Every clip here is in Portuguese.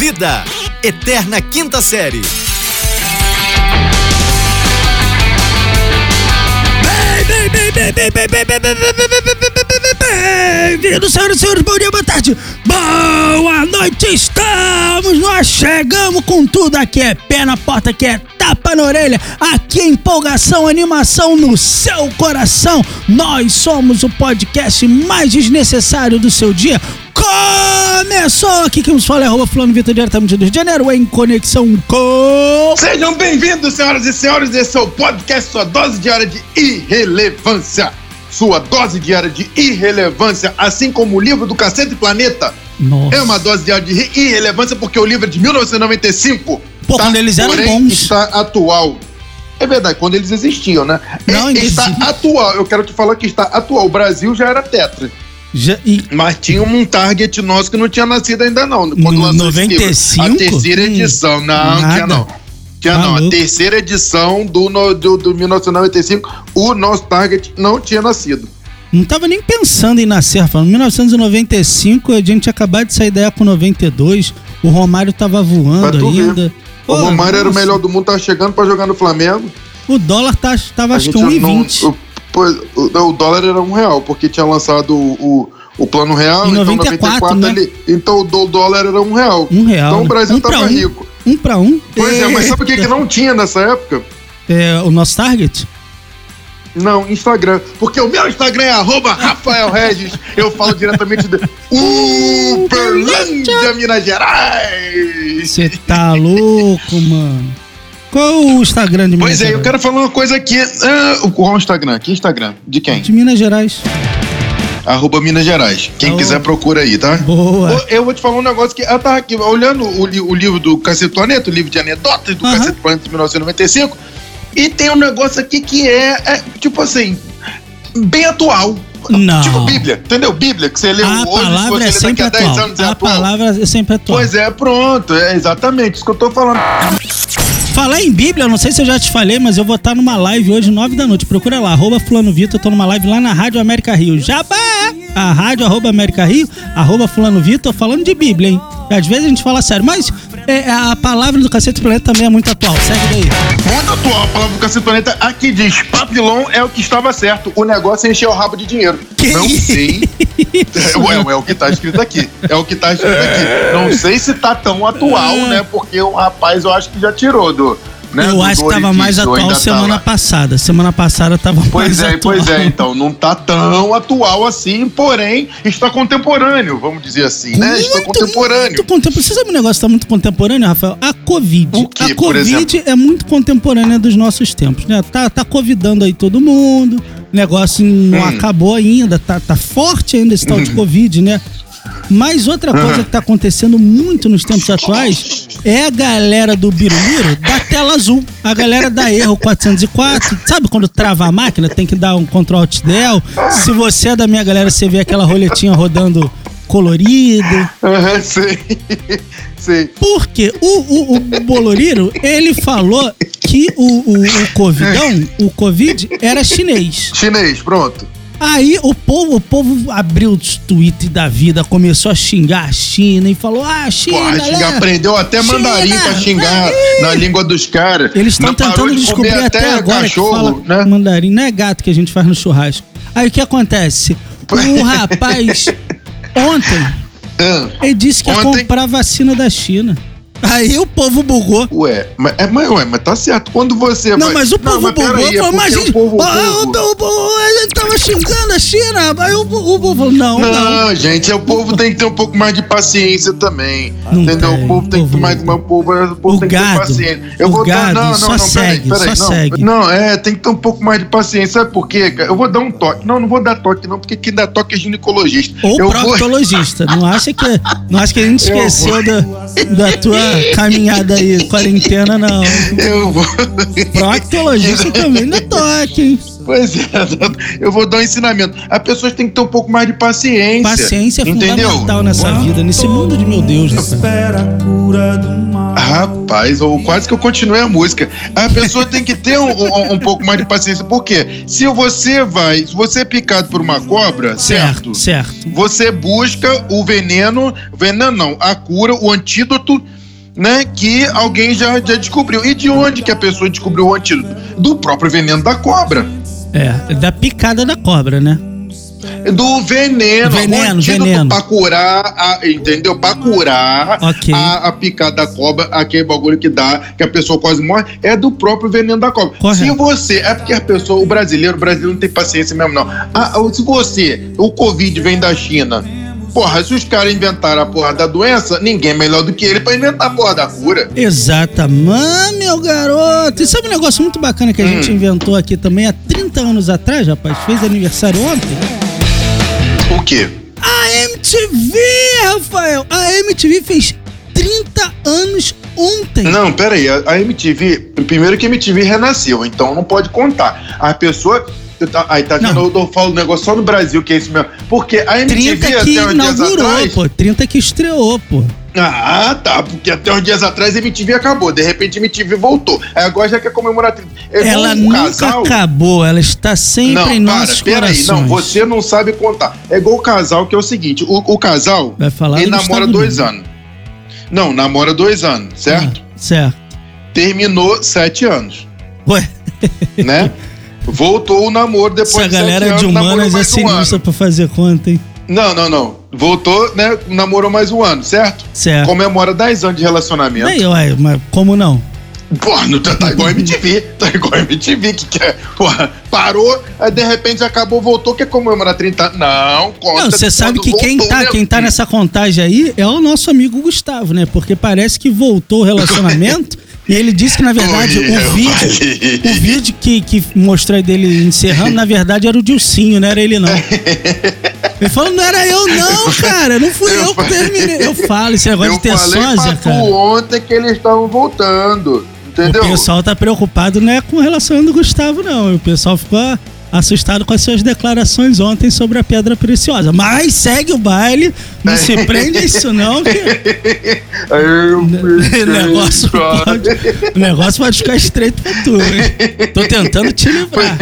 Vida, Eterna Quinta Série. Bem-vindos, senhoras e senhores, bom dia, boa tarde, boa noite, estamos, nós chegamos com tudo, aqui é pé na porta, aqui é tapa na orelha, aqui é empolgação, animação no seu coração, nós somos o podcast mais desnecessário do seu dia, começou aqui que nos fala é arroba fulano Vitor diretamente do Rio de Janeiro, em conexão com... Sejam bem-vindos, senhoras e senhores, esse é o podcast, sua dose diária de irrelevância. Sua dose diária de irrelevância, assim como o livro do Cacete Planeta, Nossa. é uma dose diária de irrelevância porque o livro é de 1995. Pô, quando eles eram porém, bons. está atual. É verdade, quando eles existiam, né? Não, É, está atual. Eu quero te falar que está atual. O Brasil já era tetra. Já, e, Mas tinha um target nosso que não tinha nascido ainda, não. Quando lançou esse livro. 95? A terceira Hum, edição. Não, nada. tinha não. Tinha não. A Maluco. terceira edição do, no- do, do 1995, o nosso target não tinha nascido. não tava nem pensando em nascer, falando. Em 1995, a gente tinha acabado de sair da Eco 92, o Romário tava Pra voando ainda. O Pô, Romário era o nossa, melhor do mundo, tava chegando pra jogar no Flamengo. O dólar tá, tava A acho que gente não- 1,20. O, pois, o, dólar era um real, porque tinha lançado o, o, o plano real. Em então 94, né? ele- então o dólar era um real. Um real. Então o né? Brasil um tava um, rico. Um pra um. Pois é, mas sabe o que, que não tinha nessa época? É, o nosso target? Não, Instagram. Porque o meu Instagram é arroba Rafael Regis. Eu falo diretamente de Uberlândia, Minas Gerais. Você tá louco, mano. Qual o Instagram de Minas Pois é, eu Gerais? quero falar uma coisa aqui. Ah, qual o Instagram? Que Instagram? De quem? De Minas Gerais. Arroba Minas Gerais. Quem Ô. quiser procura aí, tá? Boa. Eu vou te falar um negócio que eu tava aqui olhando o, li- o livro do Cacete Planeta, o livro de anedotas do Aham. Cacete Planeta de 1995, e tem um negócio aqui que é, é, tipo assim, bem atual. Não. Tipo Bíblia, entendeu? Bíblia, que você lê A hoje, palavra você é sempre daqui a 10 atual. anos é A atual. palavra é sempre atual. Pois é, pronto, é exatamente isso que eu tô falando. Falar em Bíblia, não sei se eu já te falei, mas eu vou estar numa live hoje, nove da noite. Procura lá, arroba Fulano Vitor, eu tô numa live lá na Rádio América Rio. Jabá! A Rádio arroba América Rio, arroba Fulano Vitor, falando de Bíblia, hein? Às vezes a gente fala sério, mas é, a palavra do Cacete Planeta também é muito atual. Segue daí. Muito atual, a palavra do Cacete Planeta aqui diz: Papilon é o que estava certo, o negócio é encher o rabo de dinheiro. Que Não sei. É, é o que tá escrito aqui. É o que tá escrito aqui. Não sei se tá tão atual, É. né? Porque o rapaz eu acho que já tirou do. Né, eu acho que tava mais atual tá semana lá. passada. Semana passada tava Pois mais é, atual. pois é, então não tá tão atual assim, porém está contemporâneo, vamos dizer assim, né? Está contemporâneo. Muito contemporâneo. Você sabe um negócio que tá muito contemporâneo, Rafael? A Covid. O quê, a Covid é muito contemporânea dos nossos tempos, né? Tá, tá covidando aí todo mundo. O negócio não Hum. acabou ainda, tá, tá forte ainda esse tal de Covid, né? Mas outra coisa que tá acontecendo muito nos tempos atuais é a galera do Biruliro da tela azul. A galera da Erro 404. Sabe quando trava a máquina, tem que dar um Ctrl Alt Del? Se você é da minha galera, você vê aquela roletinha rodando colorido. Aham, sei. sei. Porque o, o, o Boloriro, ele falou que o, o, o Covidão, o Covid, era chinês. Chinês, pronto. Aí o povo, o povo abriu os tweets da vida, começou a xingar a China e falou: Ah, China. Porra, xingar, né? aprendeu até China, mandarim pra xingar aí. na língua dos caras. Eles estão tentando de descobrir comer até, agora cachorro, né? mandarim. Não é gato que a gente faz no churrasco. Aí o que acontece? O rapaz, ontem, Ah, ele disse que ia Ontem? comprar vacina da China. Aí o povo bugou. Ué, mas, é, mas, ué, mas tá certo. Quando você. Não, vai- mas o povo mas bugou. é falou, mas porque gente, o povo- ah, a gente tava xingando a China. Aí o, o povo falou, não, não. Não, gente, o povo tem que ter um pouco mais de paciência também. Não entendeu? tem, o povo tem que ter mais. não. O povo, o povo O tem que ter gado, paciência. o gado não, não, só não, segue, peraí, peraí, só não. segue. Não, é, tem que ter um pouco mais de paciência. Sabe por quê, cara? Eu vou dar um toque. Não, não vou dar toque, não, porque quem dá toque é ginecologista. Ou eu vou... proctologista. Não acha que, não acha que a gente Eu vou. esqueceu da, da tua caminhada aí, quarentena, não. Eu vou. Proctologista também dá toque, hein? Pois é, eu vou dar um ensinamento. As pessoas têm que ter um pouco mais de paciência. Paciência é entendeu? fundamental nessa vida, nesse mundo de meu Deus. Espera a cura do mal. Rapaz, ou quase que eu continuei a música. A pessoa tem que ter um, um- um pouco mais de paciência. Por quê? Se você vai, se você é picado por uma cobra, certo? Certo, certo. Você busca o veneno, veneno não, a cura, o antídoto, né? Que alguém já, já descobriu. E de onde que a pessoa descobriu o antídoto? Do próprio veneno da cobra. É, da picada da cobra, né? Do veneno, Veneno, veneno. pra curar, a, entendeu? Pra curar Ok. a, a picada da cobra, aquele bagulho que dá, que a pessoa quase morre, é do próprio veneno da cobra. Correto. Se você, é porque a pessoa, o brasileiro, o brasileiro não tem paciência mesmo, não. Ah, se você, o Covid vem da China, porra, se os caras inventaram a porra da doença, ninguém é melhor do que ele pra inventar a porra da cura. Exatamente, meu garoto. E sabe um negócio muito bacana que a gente inventou aqui também há 30 anos atrás, rapaz? Fez aniversário ontem? O quê? A MTV, Rafael! A MTV fez 30 anos ontem. Não, peraí, a, a MTV, primeiro que a MTV renasceu, então não pode contar. A pessoa. Tá- Aí tá Não. vendo, eu falo um negócio só no Brasil, que é isso mesmo. Porque a MTV 30 que até uns dias inaugurou, atrás. pô. 30 que estreou, pô. Ah, tá, porque até uns dias atrás a MTV acabou, de repente a MTV voltou. Aí agora já quer comemorar 30. É Ela um nunca casal. acabou, ela está sempre Não, em para, nossos peraí, corações. não, você não sabe contar. É igual o casal, que é o seguinte: o, o casal, Vai falar ele do namora Gustavo dois anos. Não, namora dois anos, certo? Ah, certo. Terminou sete anos. Ué, né? Voltou o namoro depois essa de galera anos, de humanas é um sinistra ano. pra fazer conta, hein? Não, não, não. Voltou, né? Namorou mais um ano, certo? Certo. Comemora 10 anos de relacionamento. Aí, ué, mas como não? Porra, não tá, tá igual a MTV. Tá igual a MTV, que quer. Porra, parou, aí de repente acabou, voltou, quer comemorar 30 anos. Não, conta. Não, você sabe que quem voltou, tá, né? quem tá nessa contagem aí é o nosso amigo Gustavo, né? Porque parece que voltou o relacionamento e ele disse que, na verdade, o vídeo, o vídeo que, que mostrou dele encerrando, na verdade, era o Dilcinho, não era ele, não. Ele falou, não era eu, não, cara. Não fui eu, Eu que terminei. Eu falo, esse negócio Eu de ter falei sósia, cara. ontem que eles estavam voltando. Entendeu? O pessoal tá preocupado não é com relação do Gustavo, não. O pessoal ficou assustado com as suas declarações ontem sobre a pedra preciosa. Mas segue o baile, não se prende a isso não, que o negócio, pode, o negócio pode ficar estreito pra tu, hein? Tô tentando te livrar.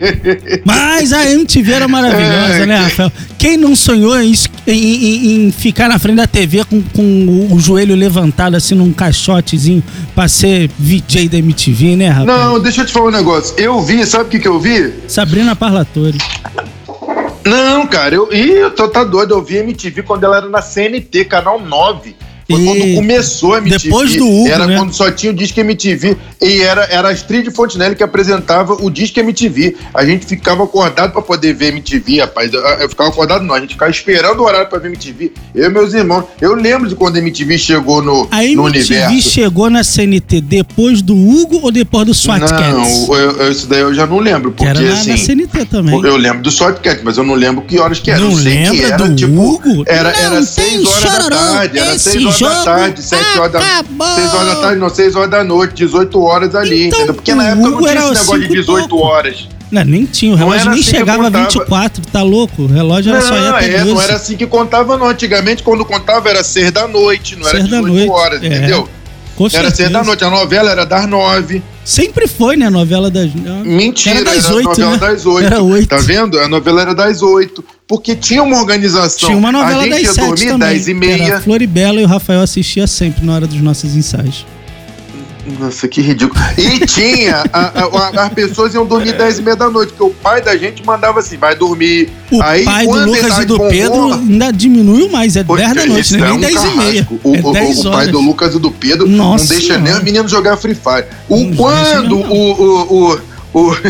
Mas a MTV era maravilhosa, né, Rafael? Quem não sonhou em, em- em- ficar na frente da TV com, com o, joelho levantado, assim, num caixotezinho, pra ser VJ da MTV, né, Rafael? Não, deixa eu te falar um negócio. Eu vi, sabe o que, que eu vi? Sabrina Parlatore. Não, cara, eu. Ih, eu tô tá doido. Eu vi MTV quando ela era na CNT, canal 9. Foi quando Eita. começou a MTV. Depois do Hugo, Era né? quando só tinha o Disque MTV. E era, era a Astrid Fontenelle que apresentava o Disque MTV. A gente ficava acordado pra poder ver MTV, rapaz. Eu, eu ficava acordado, não. A gente ficava esperando o horário pra ver MTV. Eu e meus irmãos. Eu lembro de quando a MTV chegou no, A no MTV universo. chegou na CNT depois do Hugo ou depois do SWAT? Não, eu, eu- isso daí eu já não lembro. Que Porque era na, assim. na CNT também. Eu lembro do Shortcut, mas eu não lembro que horas que era. Não eu sei que lembra era, do tipo, Hugo? Era, Não era seis horas da tarde. Era esse seis horas jogo da tarde, sete horas da. Seis horas da tarde, não, seis horas da noite, 18 horas ali. Então, entendeu? Porque na época não tinha esse negócio de cinco e 18 pouco. horas. Não, nem tinha, o Não relógio nem assim chegava a contava. 24, tá louco? O relógio era só ia Não, até é, 12. não era assim que contava, não. Antigamente, quando contava, era seis da noite, não era Seis da 18 noite, horas, é. entendeu? Com Era seis certeza. da noite. A novela era das nove. Sempre foi, né, a novela das... Mentira, Era era, das a oito, novela né? das oito. Era oito. Tá vendo? A novela era das oito. Porque tinha uma organização. Tinha uma novela a gente das ia 7 dormir também. 10 e que Era meia. Floribela e o Rafael assistia sempre na hora dos nossos ensaios. Nossa, que ridículo. E tinha, a- a- as pessoas iam dormir 10 e meia da noite, porque o pai da gente mandava assim, vai dormir. O Aí, pai do Lucas e do Pedro humor, ainda diminuiu mais, é 10 da noite, né? é nem um 10 e meia. O, é o- 10 o pai do Lucas e do Pedro Nossa não deixa nem os meninos jogar Free Fire. O Não quando deixa o, o, o, o-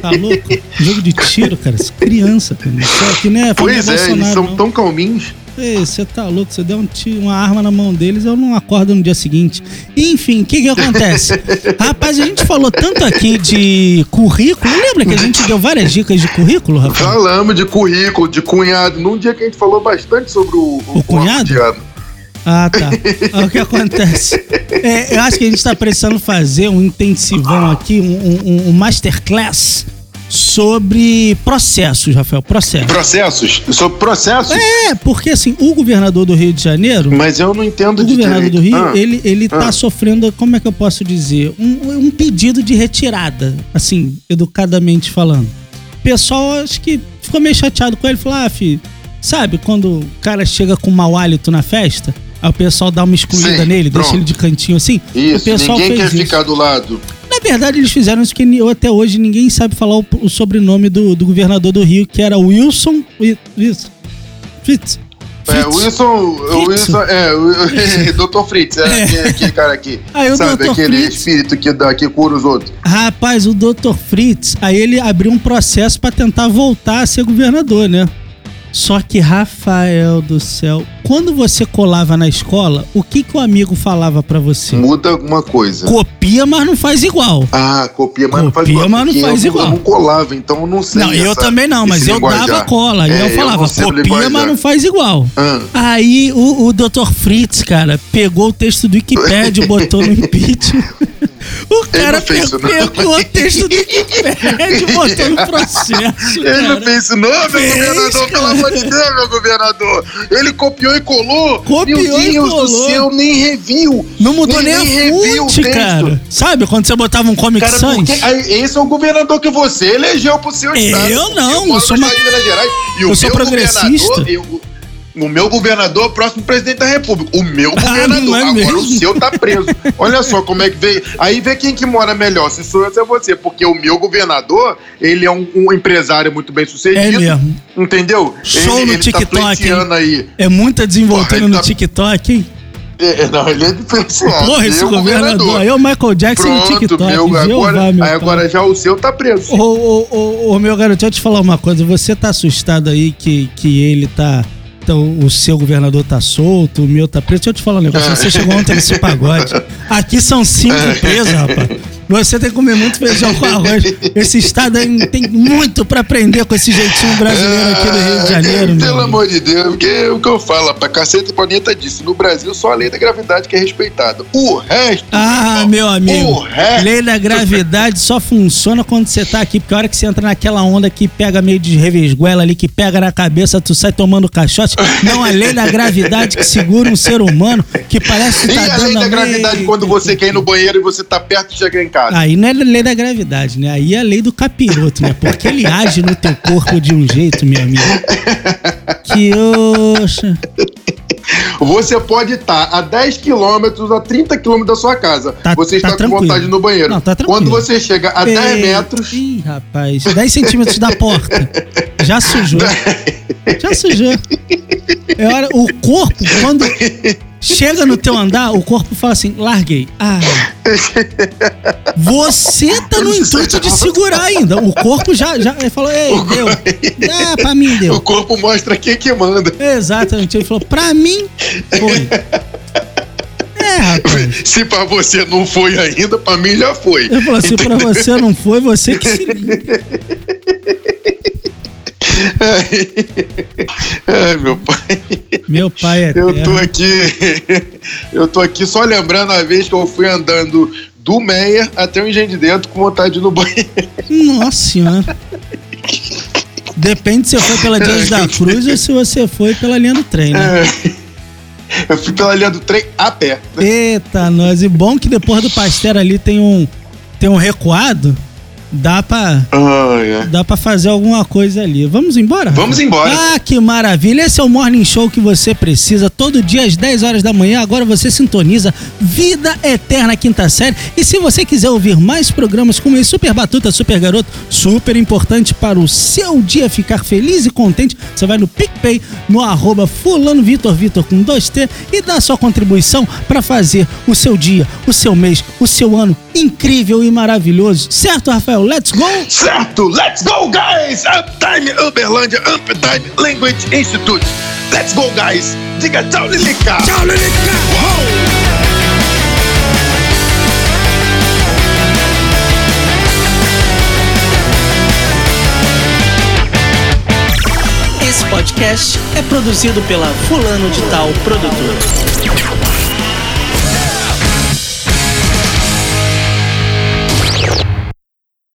Tá louco? Jogo de tiro, cara. É criança, cara. Isso aqui não é Pois é, eles Bolsonaro, são não. tão calminhos. Você tá louco? Você deu um tiro, uma arma na mão deles, eu não acordo no dia seguinte. Enfim, o que que acontece? Rapaz, a gente falou tanto aqui de currículo. Lembra que a gente deu várias dicas de currículo, Rafael? Falamos de currículo, de cunhado. Num dia que a gente falou bastante sobre o, O cunhado? cotidiano. Ah, tá. Ah, O que acontece? É, eu acho que a gente tá precisando fazer um intensivão aqui, um, um- um masterclass sobre processos, Rafael, processos. Processos? Sobre processos? É, porque assim, o governador do Rio de Janeiro, Mas eu não entendo o de governador direito. do Rio, Ah, ele, ele tá ah. sofrendo, como é que eu posso dizer? Um, um pedido de retirada, assim, educadamente falando. O pessoal, acho que ficou meio chateado com ele, falou, ah, filho, sabe quando o cara chega com mau hálito na festa? Aí o pessoal dá uma excluída Sim, nele, deixa pronto. ele de cantinho assim. Isso, o pessoal ninguém quer isso. ficar do lado. Na verdade, eles fizeram isso porque ni- até hoje ninguém sabe falar o, o sobrenome do, do governador do Rio, que era Wilson. Wi- Wilson. Fritz. É, Wilson, Wilson, é, Dr. Fritz, é, É. Aquele, aquele cara aqui. Aí o sabe, Dr. aquele Fritz- espírito que, dá, que cura os outros. Rapaz, o Dr. Fritz, aí ele abriu um processo pra tentar voltar a ser governador, né? Só que, Rafael do céu, quando você colava na escola, o que, que o amigo falava pra você? Muda alguma coisa. Copia, mas não faz igual. Ah, copia, mas não faz Copia, igual. mas não faz eu, igual. Eu não colava, então eu não sei. Não, eu essa- também não, mas eu linguajar. dava cola. E É, eu falava, sei copia, linguajar. mas não faz igual. Ah. Aí o, o Dr. Fritz, cara, pegou o texto do Wikipedia e botou no impeachment. O cara não pegou, não. o texto do Wikipedia e botou no processo. Ele não cara. fez isso, não, meu Fez, governador, pelo cara. amor de Deus, meu governador. Ele copiou e colou. Copiou meu e Deus colou. do céu, nem reviu. Não mudou nem, reviu a fonte, cara. Sabe quando você botava um Comic Cara, Sans? porque esse é o governador que você elegeu pro seu estado. Eu não, eu sou uma- Minas Gerais. E eu o sou progressista. eu- o meu governador é o próximo presidente da república. O meu Ah, governador. não é Agora mesmo? o seu tá preso. Olha só como é que veio. Aí vê quem que mora melhor, se sou eu se é você. Porque o meu governador, ele é um, um empresário muito bem sucedido. É mesmo. Entendeu? Show ele, no ele TikTok, Tá aí. É muita desenvoltura no tá- TikTok, hein? É, não, ele é diferenciado. Porra, esse Meu governador. Aí é o Michael Jackson no Pronto, TikTok. meu, Jeová, agora, meu aí pai. agora já o seu tá preso. Ô, ô, ô, ô, meu garoto, deixa eu te falar uma coisa. Você tá assustado aí que, que ele tá. Então, o seu governador tá solto, o meu tá preso. Deixa eu te falar um negócio. Você chegou ontem nesse pagode. Aqui são cinco presos, rapaz. Você tem que comer muito feijão com arroz. Esse estado aí tem muito pra aprender com esse jeitinho brasileiro aqui do Rio de Janeiro, meu. Pelo amigo. amor de Deus, porque o que eu falo, pra cacete planeta disse, no Brasil só a lei da gravidade que é respeitada. O resto. Ah, meu amigo. O resto. Lei da gravidade só funciona quando você tá aqui, porque a hora que você entra naquela onda que pega meio de revesguela ali, que pega na cabeça, tu sai tomando caixote. Não, a lei da gravidade que segura um ser humano que parece que E tá a dando lei da meio- gravidade quando você quer ir no banheiro e você tá perto de chegar em casa. Aí não é lei da gravidade, né? Aí é a lei do capiroto, né? Porque ele age no teu corpo de um jeito, meu amigo. Que oxa. Você pode estar a 10 quilômetros, a 30 quilômetros da sua casa. Tá- você tá está com tranquilo. vontade no banheiro. Não, tá tranquilo. Quando você chega a 10 Ei, metros. Ih, rapaz, 10 centímetros da porta. Já sujou. Já sujou. É hora, o corpo, quando chega no teu andar, o corpo fala assim: larguei. Ah. Você tá no intuito de segurar ainda. O corpo já, já ele falou: ei, deu. Ah, pra mim O deu. corpo mostra quem que manda. Exatamente. Ele falou: pra mim foi. É, rapaz. Se pra você não foi ainda, pra mim já foi. Ele falou: se pra você não foi, você que se liga. Ai, meu pai. Meu pai é Eu tô aqui. Eu tô aqui só lembrando a vez que eu fui andando do Meia até o Engenho de Dentro com vontade de ir no banheiro. Nossa senhora. Depende se você foi pela Dias da Cruz ou se você foi pela linha do trem, né? Eu fui pela linha do trem a pé. Eita, nós. E bom que depois do pastel ali tem um, tem um recuado. Dá pra, Ai, ai. dá pra fazer alguma coisa ali. Vamos embora? Vamos embora. Ah, que maravilha. Esse é o Morning Show que você precisa. Todo dia às 10 horas da manhã. Agora você sintoniza Vida Eterna Quinta Série. E se você quiser ouvir mais programas como esse Super Batuta, Super Garoto, super importante para o seu dia ficar feliz e contente, você vai no PicPay, no arroba fulano Vitor Vitor com 2T e dá sua contribuição para fazer o seu dia, o seu mês, o seu ano incrível e maravilhoso. Certo, Rafael? Let's go! Certo, let's go, guys! Uptime Uberlândia, Uptime Language Institute. Let's go, guys! Diga tchau, Lilica! Tchau, Lilica! Esse podcast é produzido pela Fulano de Tal Produtora.